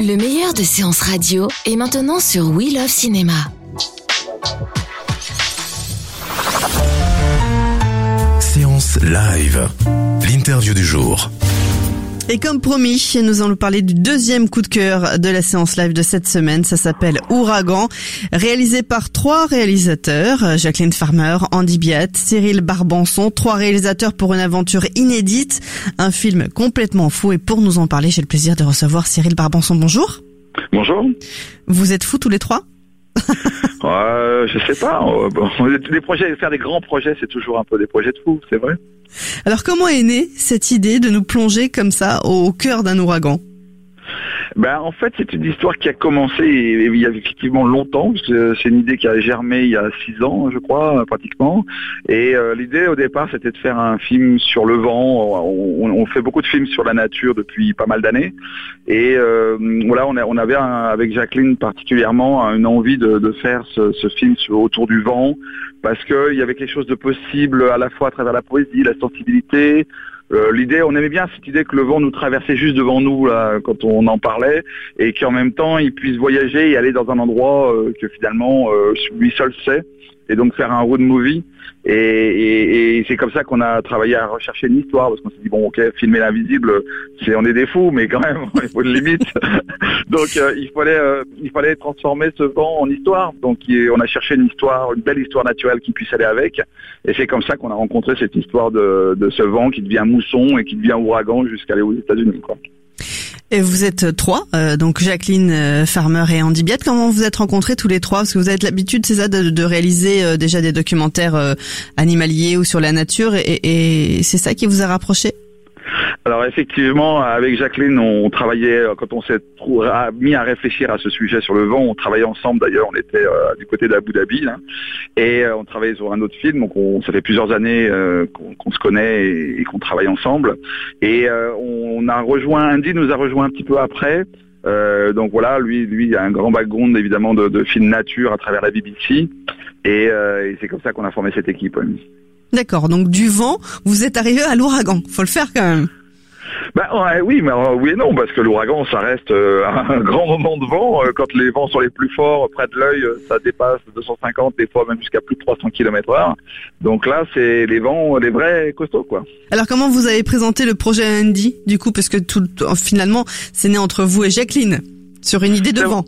Le meilleur de séances radio est maintenant sur We Love Cinéma. Séance live. L'interview du jour. Et comme promis, nous allons parler du deuxième coup de cœur de la séance live de cette semaine. Ça s'appelle Ouragan, réalisé par trois réalisateurs, Jacqueline Farmer, Andy Biat, Cyril Barbanson, trois réalisateurs pour une aventure inédite, un film complètement fou. Et pour nous en parler, j'ai le plaisir de recevoir Cyril Barbanson. Bonjour. Bonjour. Vous êtes fous tous les trois? euh, je sais pas. bon, faire des grands projets, c'est toujours un peu des projets de fou, c'est vrai. Alors comment est née cette idée de nous plonger comme ça au cœur d'un ouragan? Ben en fait, c'est une histoire qui a commencé il y a effectivement longtemps. C'est une idée qui a germé il y a six ans, je crois, pratiquement. Et euh, l'idée au départ, c'était de faire un film sur le vent. On, fait beaucoup de films sur la nature depuis pas mal d'années. Et euh, on, avait avec Jacqueline particulièrement une envie de, faire ce, film autour du vent parce qu'il y avait quelque chose de possible à la fois à travers la poésie, la sensibilité. Euh, l'idée, on aimait bien cette idée que le vent nous traversait juste devant nous quand on en parlait, et qu'en même temps il puisse voyager et aller dans un endroit euh, que finalement euh, lui seul sait, et donc faire un road movie. Et, c'est comme ça qu'on a travaillé à rechercher une histoire, parce qu'on s'est dit bon ok, filmer l'invisible, c'est on est des fous, mais quand même il faut une limite. donc euh, il fallait euh, il fallait transformer ce vent en histoire. Donc on a cherché une histoire, une belle histoire naturelle qui puisse aller avec. Et c'est comme ça qu'on a rencontré cette histoire de, de ce vent qui devient mousson et qui devient ouragan jusqu'à aller aux États-Unis. Et vous êtes trois, euh, donc Jacqueline euh, Farmer et Andy Biat. Comment vous êtes rencontrés tous les trois? Parce que vous avez l'habitude, c'est ça, de, réaliser euh, déjà des documentaires euh, animaliers ou sur la nature, et, et c'est ça qui vous a rapprochés? Alors effectivement, avec Jacqueline, on travaillait euh, quand on s'est mis à réfléchir à ce sujet sur le vent. On travaillait ensemble. D'ailleurs, on était euh, du côté d'Abu Dhabi là, et euh, on travaillait sur un autre film. Donc on, ça fait plusieurs années qu'on se connaît et, qu'on travaille ensemble. Et on a rejoint Andy, nous a rejoint un petit peu après. Donc voilà, lui, lui a un grand background évidemment de, films nature à travers la BBC. Et, c'est comme ça qu'on a formé cette équipe. D'accord, donc du vent, vous êtes arrivé à l'ouragan. Faut le faire quand même. Bah ouais, oui, mais euh, oui et non, parce que l'ouragan, ça reste euh, un grand moment de vent. Euh, quand les vents sont les plus forts, près de l'œil, ça dépasse 250, des fois même jusqu'à plus de 300 km heure. Donc là, c'est les vents, les vrais costauds, quoi. Alors comment vous avez présenté le projet à Andy, du coup, parce que tout, finalement, c'est né entre vous et Jacqueline, sur une idée de vent.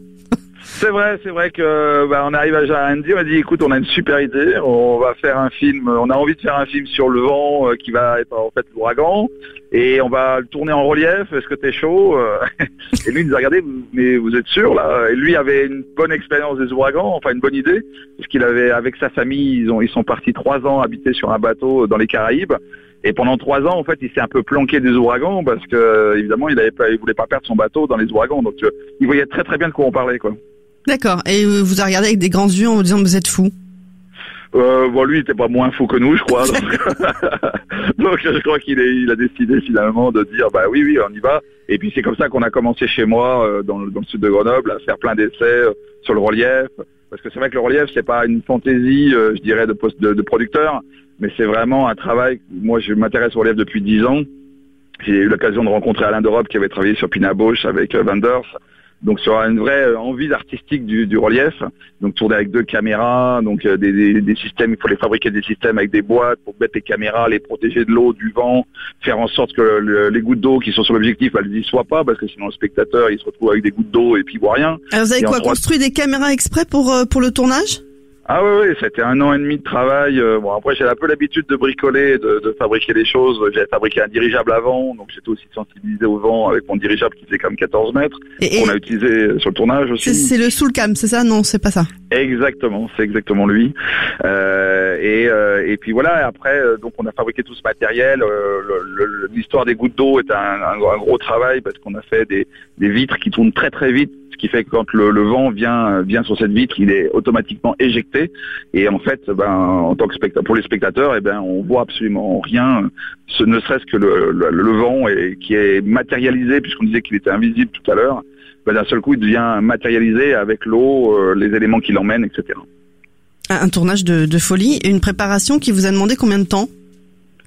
C'est vrai, c'est vrai que bah, on arrive à Andy, on a dit écoute, on a une super idée, on va faire un film, on a envie de faire un film sur le vent euh, qui va être en fait l'ouragan et on va le tourner en relief. Est-ce que t'es chaud Euh, Et lui il nous a regardé, mais vous êtes sûr là? Et lui avait une bonne expérience des ouragans, enfin une bonne idée, parce qu'il avait avec sa famille, ils ils sont partis trois ans habiter sur un bateau dans les Caraïbes. Et pendant trois ans, en fait, il s'est un peu planqué des ouragans parce que, évidemment, il il voulait pas perdre son bateau dans les ouragans. Donc, euh, il voyait très très bien de quoi on parlait, quoi. D'accord, et euh, vous a regardé avec des grands yeux en vous disant vous êtes fou. Euh, bon, lui, il était pas moins fou que nous, je crois. Donc, donc, je crois qu'il il a décidé finalement de dire, bah oui, oui, on y va. Et puis c'est comme ça qu'on a commencé chez moi, euh, dans, le- dans le sud de Grenoble, à faire plein d'essais euh, sur le relief. Parce que c'est vrai que le relief, c'est pas une fantaisie, euh, je dirais, de, poste, de, de producteur, mais c'est vraiment un travail. Moi, je m'intéresse au relief depuis dix ans. J'ai eu l'occasion de rencontrer Alain d'Europe qui avait travaillé sur Pina Bausch avec Wenders. Donc sur une vraie euh, envie artistique du, du relief, donc tourner avec deux caméras, donc euh, des, des- des systèmes, il faut les fabriquer des systèmes avec des boîtes pour mettre les caméras, les protéger de l'eau, du vent, faire en sorte que le- les gouttes d'eau qui sont sur l'objectif, elles n'y soient pas, parce que sinon le spectateur il se retrouve avec des gouttes d'eau et puis il voit rien. Alors vous avez Et quoi construit des caméras exprès pour euh, pour le tournage? Ah oui, oui, c'était un an et demi de travail. Euh, bon, après, j'ai un peu l'habitude de bricoler, de, de fabriquer des choses. J'ai fabriqué un dirigeable avant, donc j'étais aussi sensibilisé au vent avec mon dirigeable qui faisait quand même 14 mètres. Et- On a utilisé sur le tournage aussi. C'est le Soulcam, c'est ça? Non, c'est pas ça. Exactement, c'est exactement lui. Euh, et, euh, et puis voilà, après, donc on a fabriqué tout ce matériel. Euh, L'histoire des gouttes d'eau est un, un- un gros travail parce qu'on a fait des, des vitres qui tournent très très vite, qui fait que quand le, vent vient vient sur cette vitre, il est automatiquement éjecté. Et en fait, ben, en tant que pour les spectateurs, eh ben, on voit absolument rien, ce ne serait-ce que le, le, vent qui est matérialisé, puisqu'on disait qu'il était invisible tout à l'heure. Ben, D'un seul coup, il devient matérialisé avec l'eau, euh, les éléments qui l'emmènent, etc. Un, un tournage de, de folie, une préparation qui vous a demandé combien de temps?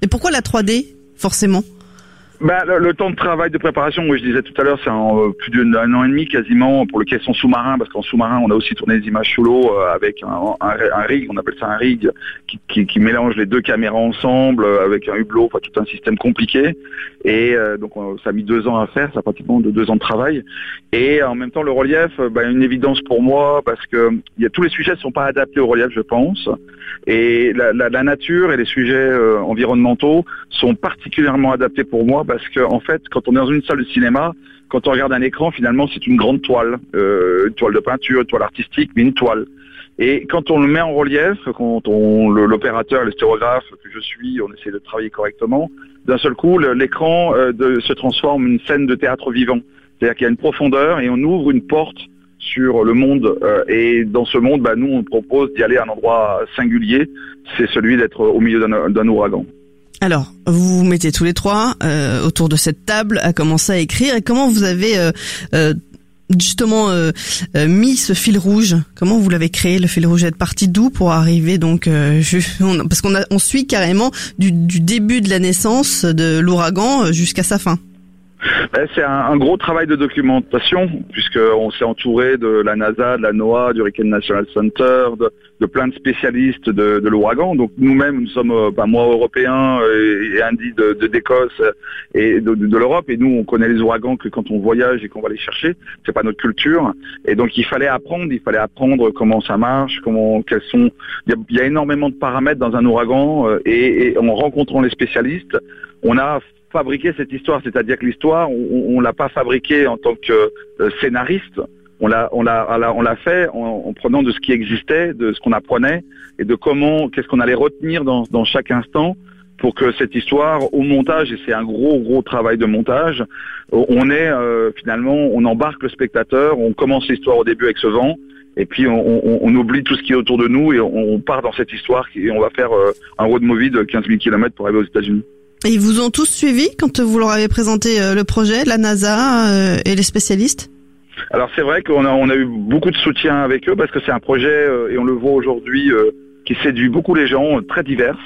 Et pourquoi la 3D, forcément? Bah, le, temps de travail de préparation, je disais tout à l'heure, c'est euh, plus d'un an et demi quasiment pour le caisson sous-marin, parce qu'en sous-marin, on a aussi tourné des images sous l'eau euh, avec un, rig, on appelle ça un rig, qui, mélange les deux caméras ensemble euh, avec un hublot, enfin tout un système compliqué. Et donc on- ça a mis deux ans à faire, ça a pratiquement de deux ans de travail. Et en même temps, le relief, bah, une évidence pour moi, parce que tous les sujets ne sont pas adaptés au relief, je pense. Et la, la, la nature et les sujets euh, environnementaux sont particulièrement adaptés pour moi parce que en fait, quand on est dans une salle de cinéma, quand on regarde un écran, finalement, c'est une grande toile, euh, une toile de peinture, une toile artistique, mais une toile. Et quand on le met en relief, quand on l'opérateur, le stéréographe que je suis, on essaie de travailler correctement, d'un seul coup, l'écran euh, se transforme en une scène de théâtre vivant. C'est-à-dire qu'il y a une profondeur et on ouvre une porte sur le monde. euh, et dans ce monde, bah, nous, on propose d'y aller à un endroit singulier. C'est celui d'être au milieu d'un ouragan. Alors, vous vous mettez tous les trois euh, autour de cette table à commencer à écrire. Et comment vous avez euh, justement mis ce fil rouge? Comment vous l'avez créé le fil rouge? Êtes parti d'où pour arriver donc parce qu'on on suit carrément du, début de la naissance de l'ouragan jusqu'à sa fin. Ben, C'est un, gros travail de documentation, puisqu'on s'est entouré de la NASA, de la NOAA, du Hurricane National Center, de, plein de spécialistes de, l'ouragan. Donc nous-mêmes, nous sommes, euh, ben, moi européens et, et Andy de de- d'Écosse et de, l'Europe, et nous on connaît les ouragans que quand on voyage et qu'on va les chercher. C'est pas notre culture, et donc il fallait apprendre, il fallait apprendre comment ça marche, comment, quels sont. Il y a, énormément de paramètres dans un ouragan, euh, et, et en rencontrant les spécialistes, on a fabriquer cette histoire, c'est-à-dire que l'histoire, on, on l'a pas fabriquée en tant que euh, scénariste, on l'a, on l'a, on l'a- fait en, en prenant de ce qui existait, de ce qu'on apprenait et de comment, qu'est-ce qu'on allait retenir dans, chaque instant pour que cette histoire, au montage, et c'est un gros gros travail de montage, on est euh, finalement, on embarque le spectateur, on commence l'histoire au début avec ce vent. Et puis on, oublie tout ce qui est autour de nous et on, part dans cette histoire et on va faire euh, un road movie de 15 000 km pour arriver aux États-Unis. Et ils vous ont tous suivi quand vous leur avez présenté euh, le projet, la NASA euh, et les spécialistes? Alors c'est vrai qu'on a, on a eu beaucoup de soutien avec eux parce que c'est un projet, euh, et on le voit aujourd'hui, qui séduit beaucoup les gens, très divers,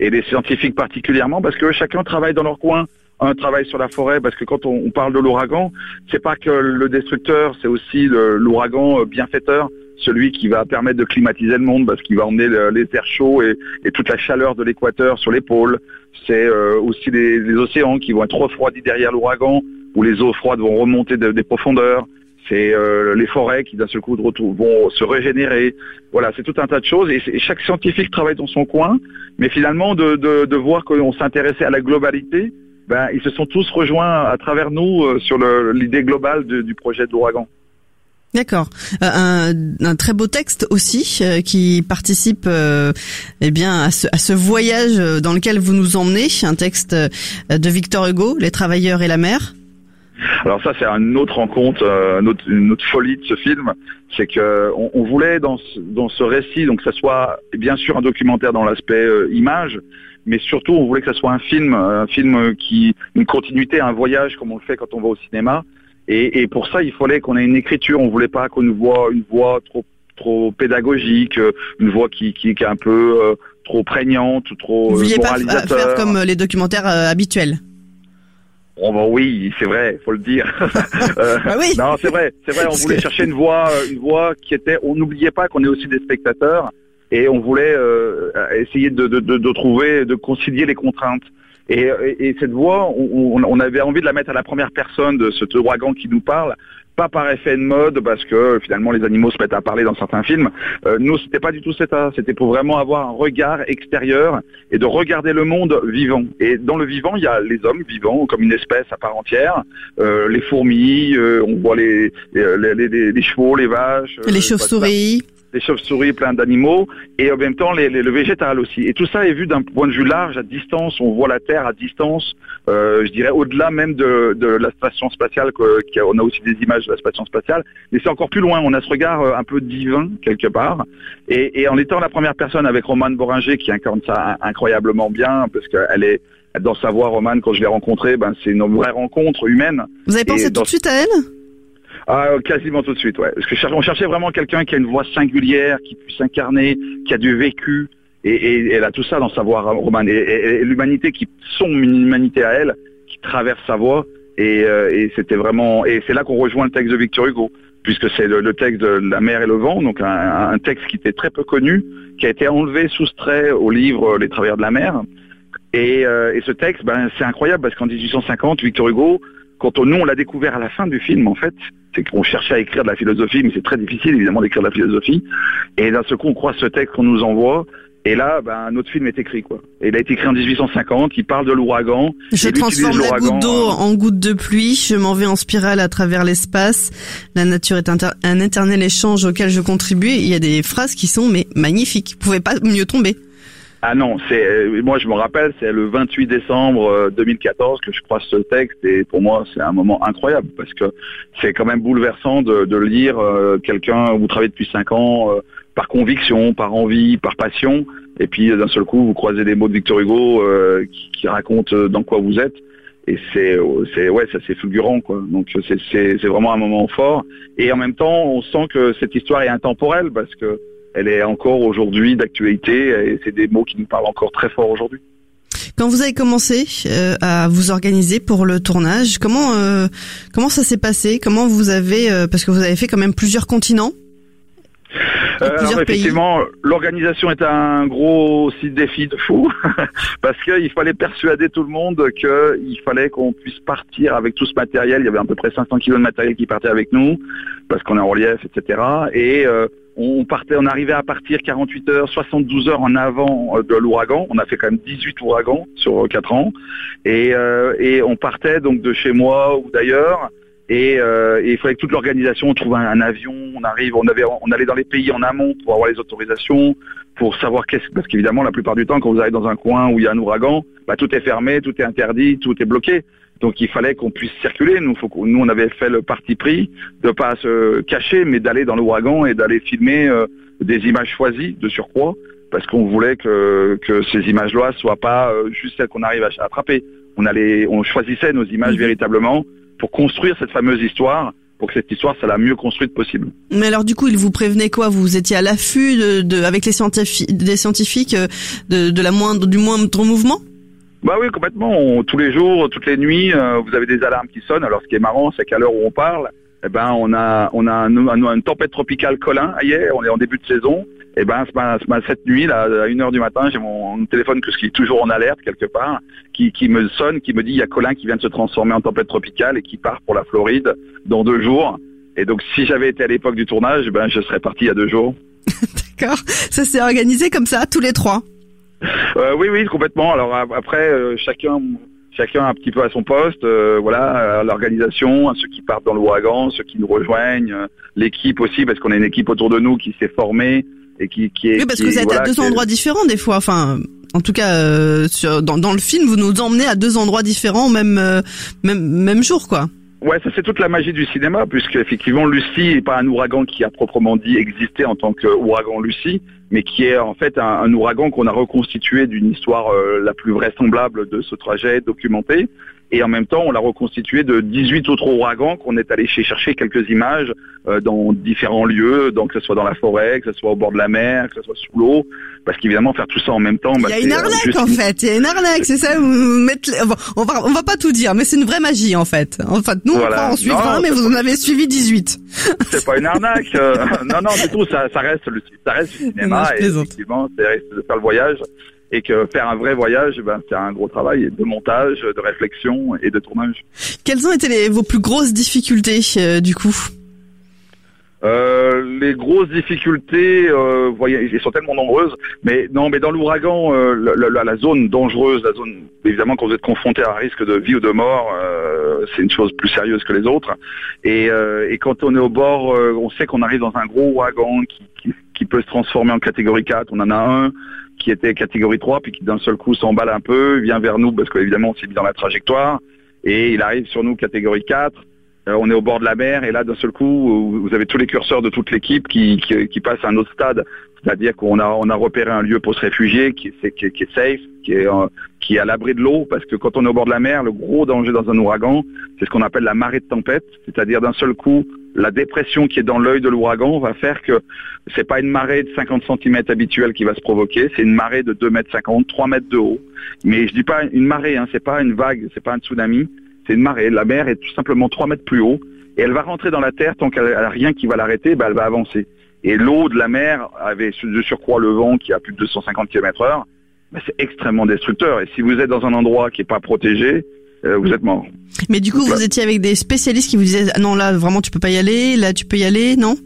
et les scientifiques particulièrement, parce que chacun travaille dans leur coin. Un travaille sur la forêt, parce que quand on, on parle de l'ouragan, c'est pas que le destructeur, c'est aussi l'ouragan bienfaiteur, celui qui va permettre de climatiser le monde, parce qu'il va emmener le- les terres chauds et, toute la chaleur de l'équateur sur les pôles. C'est euh, aussi les, océans qui vont être refroidis derrière l'ouragan, où les eaux froides vont remonter de- des profondeurs c'est euh, les forêts qui d'un seul coup vont se régénérer. Voilà, c'est tout un tas de choses et, chaque scientifique travaille dans son coin, mais finalement de, voir qu'on s'intéressait à la globalité, ben, ils se sont tous rejoints à travers nous euh, sur l'idée globale du projet de l'ouragan. D'accord. Euh, un, un très beau texte aussi euh, qui participe euh, eh bien à ce, voyage dans lequel vous nous emmenez. Un texte de Victor Hugo, Les travailleurs et la mer. Alors ça, c'est une autre rencontre, une, autre, folie de ce film, c'est que on, voulait dans ce, récit, donc que ça soit bien sûr un documentaire dans l'aspect image, mais surtout on voulait que ça soit un film, un film qui une continuité, un voyage comme on le fait quand on va au cinéma. Et, et pour ça, il fallait qu'on ait une écriture. On voulait pas qu'on nous voit une voix trop trop pédagogique, euh, une voix qui, qui, qui est un peu euh, trop prégnante ou trop Vous euh, vouliez pas faire comme les documentaires euh, habituels. Oh bah oui, c'est vrai, faut le dire. Euh, Ah oui. Non, c'est vrai, c'est vrai. On voulait que- chercher une voix, une voix qui était. On n'oubliait pas qu'on est aussi des spectateurs et on voulait essayer de, de, de, de trouver, de concilier les contraintes. Et, et, cette voix, on, on, avait envie de la mettre à la première personne de ce ouragan qui nous parle, pas par effet de mode parce que finalement les animaux se mettent à parler dans certains films. Euh, nous, c'était pas du tout ça. C'était pour vraiment avoir un regard extérieur et de regarder le monde vivant. Et dans le vivant, il y a les hommes vivants comme une espèce à part entière, euh, les fourmis, euh, on voit les les, les, les, chevaux, les vaches, les chauves-souris des chauves-souris, plein d'animaux, et en même temps les, le végétal aussi. Et tout ça est vu d'un point de vue large, à distance. On voit la Terre à distance. Euh, je dirais au-delà même de, de, la station spatiale. on a aussi des images de la station spatiale, mais c'est encore plus loin. On a ce regard euh, un peu divin quelque part. Et, et en étant la première personne avec Romane Boringer qui incarne ça incroyablement bien, parce qu'elle est dans sa voix, Romane, quand je l'ai rencontrée, ben c'est une vraie rencontre humaine. Vous avez pensé tout de suite à elle? Ah, quasiment tout de suite, ouais. Parce on cherchait vraiment quelqu'un qui a une voix singulière, qui puisse incarner, qui a du vécu, et, elle a tout ça dans sa voix romane. Et, l'humanité qui, son humanité à elle, qui traverse sa voix, euh, et, c'était vraiment, et c'est là qu'on rejoint le texte de Victor Hugo, puisque c'est le, texte de La mer et le vent, donc un, texte qui était très peu connu, qui a été enlevé, soustrait au livre Les Travailleurs de la mer. Et, euh, ce texte, ben, c'est incroyable parce qu'en 1850, Victor Hugo quand on, nous, on l'a découvert à la fin du film, en fait, c'est qu'on cherchait à écrire de la philosophie, mais c'est très difficile, évidemment, d'écrire de la philosophie. Et d'un seul coup, on croit ce texte qu'on nous envoie, et là, ben, un autre film est écrit, quoi. Et il a été écrit en 1850, il parle de l'ouragan. Je transforme la goutte d'eau en goutte de pluie, je m'en vais en spirale à travers l'espace. La nature est un éternel échange auquel je contribue. Il y a des phrases qui sont, mais magnifiques. Vous pouvez pas mieux tomber. Ah non, c'est euh, moi je me rappelle, c'est le 28 décembre 2014 euh, que je croise ce texte et pour moi c'est un moment incroyable parce que c'est quand même bouleversant de, de lire euh, quelqu'un vous travaillez depuis cinq ans par conviction, par envie, par passion et puis d'un seul coup vous croisez des mots de Victor Hugo qui, qui, racontent dans quoi vous êtes et c'est c'est ouais ça c'est fulgurant quoi. Donc c'est c'est vraiment un moment fort et en même temps on sent que cette histoire est intemporelle parce que elle est encore aujourd'hui d'actualité et c'est des mots qui nous parlent encore très fort aujourd'hui. Quand vous avez commencé euh, à vous organiser pour le tournage, comment euh, comment ça s'est passé? Comment vous avez euh, parce que vous avez fait quand même plusieurs continents alors, effectivement, l'organisation est un gros aussi défi de fou parce qu'il fallait persuader tout le monde qu'il fallait qu'on puisse partir avec tout ce matériel. Il y avait à peu près 500 kilos de matériel qui partait avec nous parce qu'on est en relief, etc. Et on arrivait à partir 48 heures, 72 heures en avant euh, de l'ouragan. On a fait quand même 18 ouragans sur 4 ans. Et, euh, et on partait donc de chez moi ou d'ailleurs. Euh, et, il fallait que toute l'organisation, on trouve un, avion, on arrive, on allait dans les pays en amont pour avoir les autorisations, pour savoir qu'est-ce, parce qu'évidemment la plupart du temps, quand vous arrivez dans un coin où il y a un ouragan, bah, tout est fermé, tout est interdit, tout est bloqué. Donc il fallait qu'on puisse circuler. Nous, faut nous, on avait fait le parti pris de pas se cacher, mais d'aller dans l'ouragan et d'aller filmer euh, des images choisies de surcroît, parce qu'on voulait que, que ces images-là soient pas euh, juste celles qu'on arrive à attraper. On allait, on choisissait nos images mhm. véritablement pour construire cette fameuse histoire pour que cette histoire soit la mieux construite possible. Mais alors du coup, il vous prévenait quoi? Vous étiez à l'affût de, avec les scientifiques, des scientifiques euh, de, de la moindre, du moindre mouvement? Bah oui, complètement. tous les jours, toutes les nuits, euh, vous avez des alarmes qui sonnent. Alors, ce qui est marrant, c'est qu'à l'heure où on parle, eh ben, on a, on a une tempête tropicale Colin. Hier, on est en début de saison. Et eh ben, cette nuit, là, à 1h du matin, j'ai mon, téléphone qui est toujours en alerte quelque part, qui, qui me sonne, qui me dit il y a Colin qui vient de se transformer en tempête tropicale et qui part pour la Floride dans deux jours. Et donc, si j'avais été à l'époque du tournage, ben, je serais parti il y a deux jours. D'accord. Ça s'est organisé comme ça, tous les trois? Euh, oui, oui, complètement. Alors après, euh, chacun, chacun un petit peu à son poste. Euh, voilà, l'organisation, ceux qui partent dans l'ouragan, ceux qui nous rejoignent, l'équipe aussi, parce qu'on a une équipe autour de nous qui s'est formée et qui, qui est. Oui, parce que vous êtes à deux endroits différents des fois. Enfin, en tout cas, sur, dans, dans le film, vous nous emmenez à deux endroits différents, même même même jour, quoi. Ouais, ça c'est toute la magie du cinéma, puisque effectivement Lucie n'est pas un ouragan qui a proprement dit existé en tant qu'ouragan Lucie, mais qui est en fait un, ouragan qu'on a reconstitué d'une histoire euh, la plus vraisemblable de ce trajet documenté. Et en même temps, on l'a reconstitué de 18 autres ouragans qu'on est allé chercher quelques images euh, dans différents lieux, donc que ce soit dans la forêt, que ce soit au bord de la mer, que ce soit sous l'eau, parce qu'évidemment faire tout ça en même temps. Bah, il y a une euh, arnaque en fait, il y a une arnaque, c'est ça. Mettez... on va on va pas tout dire, mais c'est une vraie magie en fait. En fait, nous on croit en suivre un, mais vous en avez suivi 18. C'est pas une arnaque, non non du tout, ça, ça reste le ça reste du cinéma et effectivement c'est de faire le voyage et que faire un vrai voyage, ben, c'est un gros travail de montage, de réflexion et de tournage. Quelles ont été les, vos plus grosses difficultés euh, du coup? Euh, les grosses difficultés, euh, voyez, elles sont tellement nombreuses, mais non, mais dans l'ouragan, euh, la, la, zone dangereuse, la zone, évidemment, quand vous êtes confronté à un risque de vie ou de mort, c'est une chose plus sérieuse que les autres. Et, et quand on est au bord, on sait qu'on arrive dans un gros ouragan qui, qui, qui, peut se transformer en catégorie 4. On en a un qui était catégorie 3, puis qui d'un seul coup s'emballe un peu, vient vers nous parce qu'évidemment, on s'est mis dans la trajectoire, et il arrive sur nous catégorie 4. Euh, on est au bord de la mer et là d'un seul coup vous avez tous les curseurs de toute l'équipe qui, qui, passent à un autre stade, c'est-à-dire qu'on a a repéré un lieu pour se réfugier qui est safe, qui est euh, qui est à l'abri de l'eau parce que quand on est au bord de la mer, le gros danger dans un ouragan, c'est ce qu'on appelle la marée de tempête, c'est-à-dire d'un seul coup la dépression qui est dans l'œil de l'ouragan va faire que c'est pas une marée de 50 cm habituelle qui va se provoquer, c'est une marée de 2 mètres 50, 3 mètres de haut. Mais je dis pas une marée, hein, c'est pas une vague, c'est pas un tsunami, c'est une marée. La mer est tout simplement 3 mètres plus haut et elle va rentrer dans la terre tant qu'elle n'a rien qui va l'arrêter, bah, elle va avancer. Et l'eau de la mer, avait de surcroît le vent qui a plus de 250 km heure, c'est extrêmement destructeur. Et si vous êtes dans un endroit qui n'est pas protégé, euh, vous êtes mort. Mais du coup, vous étiez avec des spécialistes qui vous disaient non là vraiment tu peux pas y aller, là tu peux y aller, non?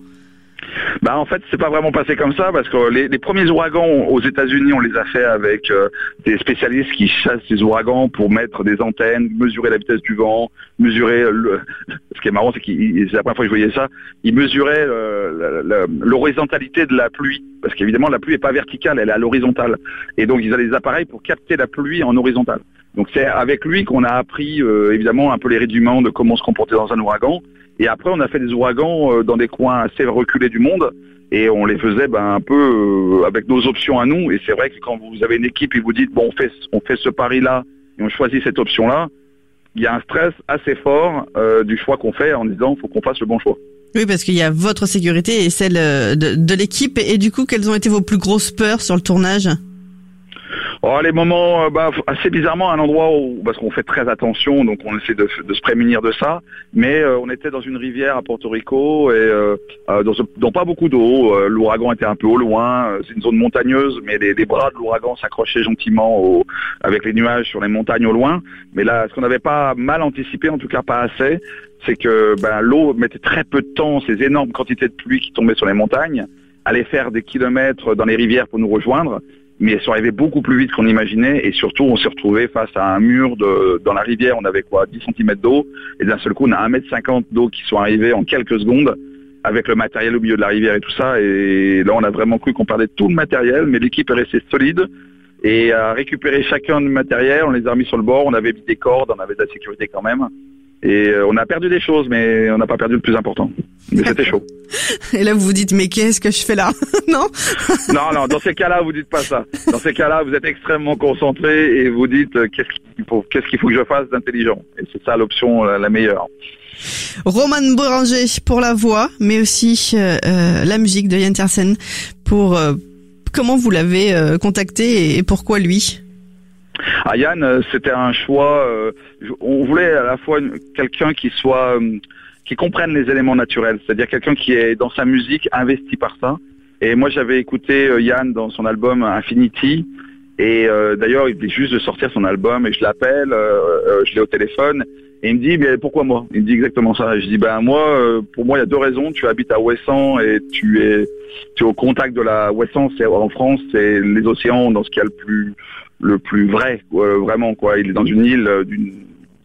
Bah en fait, c'est pas vraiment passé comme ça parce que les, premiers ouragans aux États-Unis, on les a fait avec euh, des spécialistes qui chassent les ouragans pour mettre des antennes, mesurer la vitesse du vent, mesurer. Ce qui est marrant, c'est que c'est la première fois que je voyais ça. Ils mesuraient euh, l'horizontalité de la pluie parce qu'évidemment la pluie est pas verticale, elle est à l'horizontale. Et donc ils avaient des appareils pour capter la pluie en horizontale. Donc c'est avec lui qu'on a appris euh, évidemment un peu les rudiments de comment se comporter dans un ouragan. Et après, on a fait des ouragans euh, dans des coins assez reculés du monde et on les faisait ben, un peu euh, avec nos options à nous. Et c'est vrai que quand vous avez une équipe et vous dites bon, on fait, on fait ce pari-là et on choisit cette option-là, il y a un stress assez fort euh, du choix qu'on fait en disant faut qu'on fasse le bon choix. Oui, parce qu'il y a votre sécurité et celle de, de l'équipe. Et du coup, quelles ont été vos plus grosses peurs sur le tournage? Oh, les moments, euh, bah, assez bizarrement, un endroit où, parce qu'on fait très attention, donc on essaie de, se prémunir de ça, mais euh, on était dans une rivière à Porto Rico et euh, dans, pas beaucoup d'eau. l'ouragan était un peu au loin, c'est une zone montagneuse, mais les, bras de l'ouragan s'accrochaient gentiment avec les nuages sur les montagnes au loin. Mais là, ce qu'on n'avait pas mal anticipé, en tout cas pas assez, c'est que ben, l'eau mettait très peu de temps, ces énormes quantités de pluie qui tombaient sur les montagnes, allaient faire des kilomètres dans les rivières pour nous rejoindre mais elles sont arrivées beaucoup plus vite qu'on imaginait et surtout on s'est retrouvé face à un mur dans la rivière, on avait quoi 10 cm d'eau et d'un seul coup on a 1m50 d'eau qui sont arrivées en quelques secondes avec le matériel au milieu de la rivière et tout ça. Et là on a vraiment cru qu'on perdait tout le matériel mais l'équipe est restée solide et a récupéré chacun du matériel, on les a mis sur le bord, on avait mis des cordes, on avait de la sécurité quand même et euh, on a perdu des choses, mais on n'a pas perdu le plus important. Mais c'était chaud. Et là, vous vous dites, mais qu'est-ce que je fais là Non Non, non, dans ces cas-là, vous dites pas ça. Dans ces cas-là, vous êtes extrêmement concentré et vous dites, euh, qu'est-ce qu'il faut, faut que je fasse d'intelligent Et c'est ça l'option la, meilleure. Roman Boranger pour la voix, mais aussi euh, la musique de Yann Tiersen. Pour comment vous l'avez contacté et pourquoi lui? Ah, Yann, euh, c'était un choix. Euh, on voulait à la fois quelqu'un qui soit, euh, qui comprenne les éléments naturels, c'est-à-dire quelqu'un qui est dans sa musique investi par ça. Et moi, j'avais écouté Yann dans son album Infinity. Et d'ailleurs, il venait juste de sortir son album et je l'appelle, je l'ai au téléphone et il me dit mais pourquoi moi? Il me dit exactement ça. je dis ben moi, pour moi, il y a deux raisons. Tu habites à Ouessant et tu es, tu es au contact de la Ouessant. C'est en France, c'est les océans dans ce qu'il y a le plus le plus vrai, vraiment quoi. Il est dans une île, euh,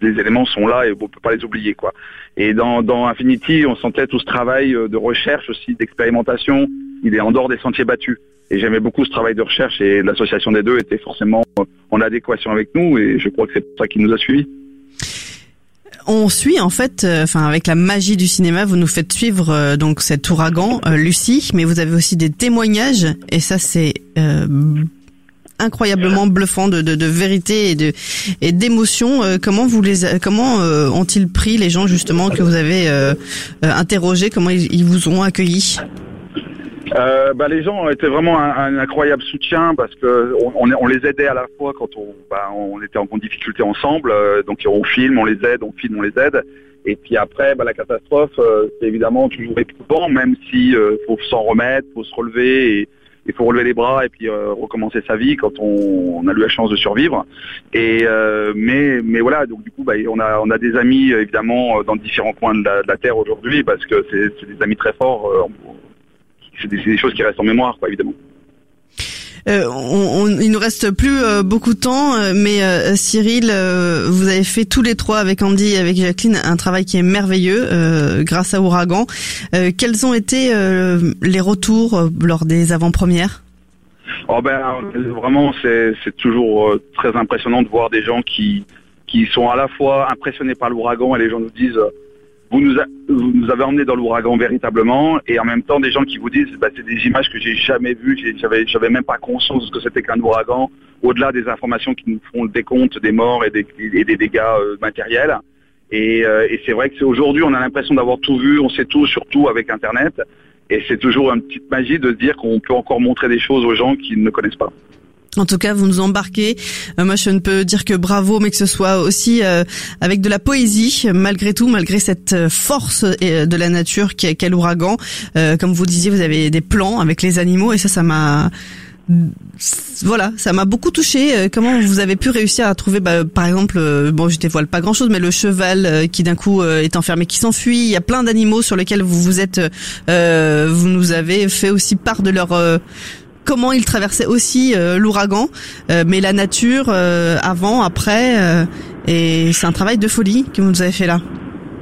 des éléments sont là et on peut pas les oublier quoi. Et dans, Infinity, on sentait tout ce travail euh, de recherche aussi, d'expérimentation. Il est en dehors des sentiers battus. Et j'aimais beaucoup ce travail de recherche et l'association des deux était forcément euh, en adéquation avec nous et je crois que c'est ça qu'il nous a suivis. On suit en fait, enfin avec la magie du cinéma, vous nous faites suivre donc cet ouragan, Lucie, mais vous avez aussi des témoignages et ça c'est incroyablement bluffant de, de, de vérité et de et d'émotion. Euh, comment vous les comment euh, ont-ils pris les gens justement que vous avez euh, interrogés? Comment ils, vous ont accueillis? Euh, bah, les gens étaient vraiment un, incroyable soutien parce que on, on, les aidait à la fois quand on, bah, on était en grande difficulté ensemble. donc on filme, on les aide, on filme, on les aide. Et puis après, bah, la catastrophe, c'est évidemment toujours éprouvant, même si faut s'en remettre, faut se relever et, il faut relever les bras et puis euh, recommencer sa vie quand on, a eu la chance de survivre. Et euh, mais mais voilà, donc du coup, bah, on a on a des amis évidemment dans différents coins de la, terre aujourd'hui parce que c'est des amis très forts. c'est des, choses qui restent en mémoire, quoi, évidemment. Euh, il nous reste plus euh, beaucoup de temps, euh, mais Cyril, vous avez fait tous les trois avec Andy et avec Jacqueline un travail qui est merveilleux grâce à Ouragan. quels ont été les retours lors des avant-premières? Oh ben vraiment c'est toujours très impressionnant de voir des gens qui qui sont à la fois impressionnés par l'ouragan et les gens nous disent vous nous, avez emmené dans l'ouragan véritablement, et en même temps des gens qui vous disent, bah, c'est des images que j'ai jamais vues, j'avais, j'avais même pas conscience de ce que c'était qu'un ouragan, au-delà des informations qui nous font le décompte des morts et des, dégâts euh, matériels. Et, euh, et c'est vrai que aujourd'hui, on a l'impression d'avoir tout vu, on sait tout, surtout avec Internet, et c'est toujours une petite magie de se dire qu'on peut encore montrer des choses aux gens qui ne connaissent pas. En tout cas, vous nous embarquez. Euh, moi, je ne peux dire que bravo, mais que ce soit aussi euh, avec de la poésie, malgré tout, malgré cette euh, force de la nature qui est l'ouragan. comme vous disiez, vous avez des plans avec les animaux, et ça, ça m'a voilà, ça m'a beaucoup touché. Comment vous avez pu réussir à trouver, bah, par exemple, bon, je dévoile pas grand chose, mais le cheval qui d'un coup est enfermé, qui s'enfuit. Il y a plein d'animaux sur lesquels vous vous êtes, vous nous avez fait aussi part de leur comment il traversait aussi euh, l'ouragan, euh, mais la nature euh, avant, après, et c'est un travail de folie que vous nous avez fait là.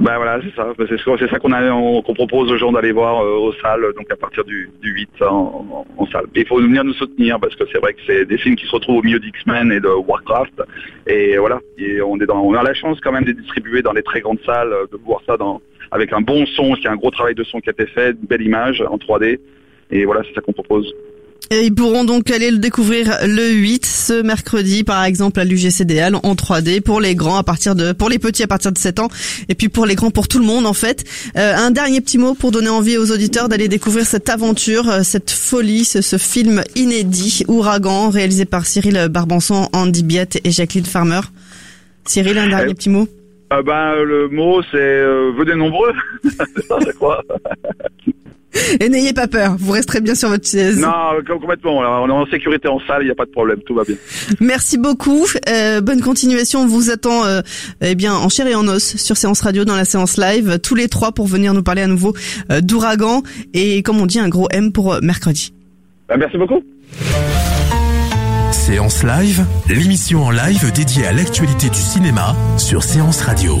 Ben voilà, c'est ça. Ben, c'est ça qu'on propose aux gens d'aller voir aux salles, donc à partir du, 8 en, salle. il faut venir nous soutenir parce que c'est vrai que c'est des films qui se retrouvent au milieu d'X-Men et de Warcraft. Et voilà, et on est dans, a la chance quand même de distribuer dans les très grandes salles, de voir ça dans, avec un bon son, qu'il y a un gros travail de son qui a été fait, une belle image en 3D. Et voilà, c'est ça qu'on propose. Et ils pourront donc aller le découvrir le 8 ce mercredi par exemple à l'UGCDL en 3D pour les grands à partir de pour les petits à partir de 7 ans et puis pour les grands pour tout le monde en fait. Euh, un dernier petit mot pour donner envie aux auditeurs d'aller découvrir cette aventure, euh, cette folie, ce, film inédit Ouragan réalisé par Cyril Barbanson, Andy Biette et Jacqueline Farmer. Cyril, un dernier euh, petit mot? ben le mot c'est venez nombreux. c'est quoi Et n'ayez pas peur, vous resterez bien sur votre chaise. Non, complètement. On est en sécurité en salle, il n'y a pas de problème, tout va bien. Merci beaucoup. Euh, bonne continuation. On vous attend euh, eh bien en chair et en os sur Séance Radio dans la séance live, tous les trois pour venir nous parler à nouveau euh, d'ouragan et comme on dit un gros M pour mercredi. Bah, merci beaucoup. Séance live, l'émission en live dédiée à l'actualité du cinéma sur Séance Radio.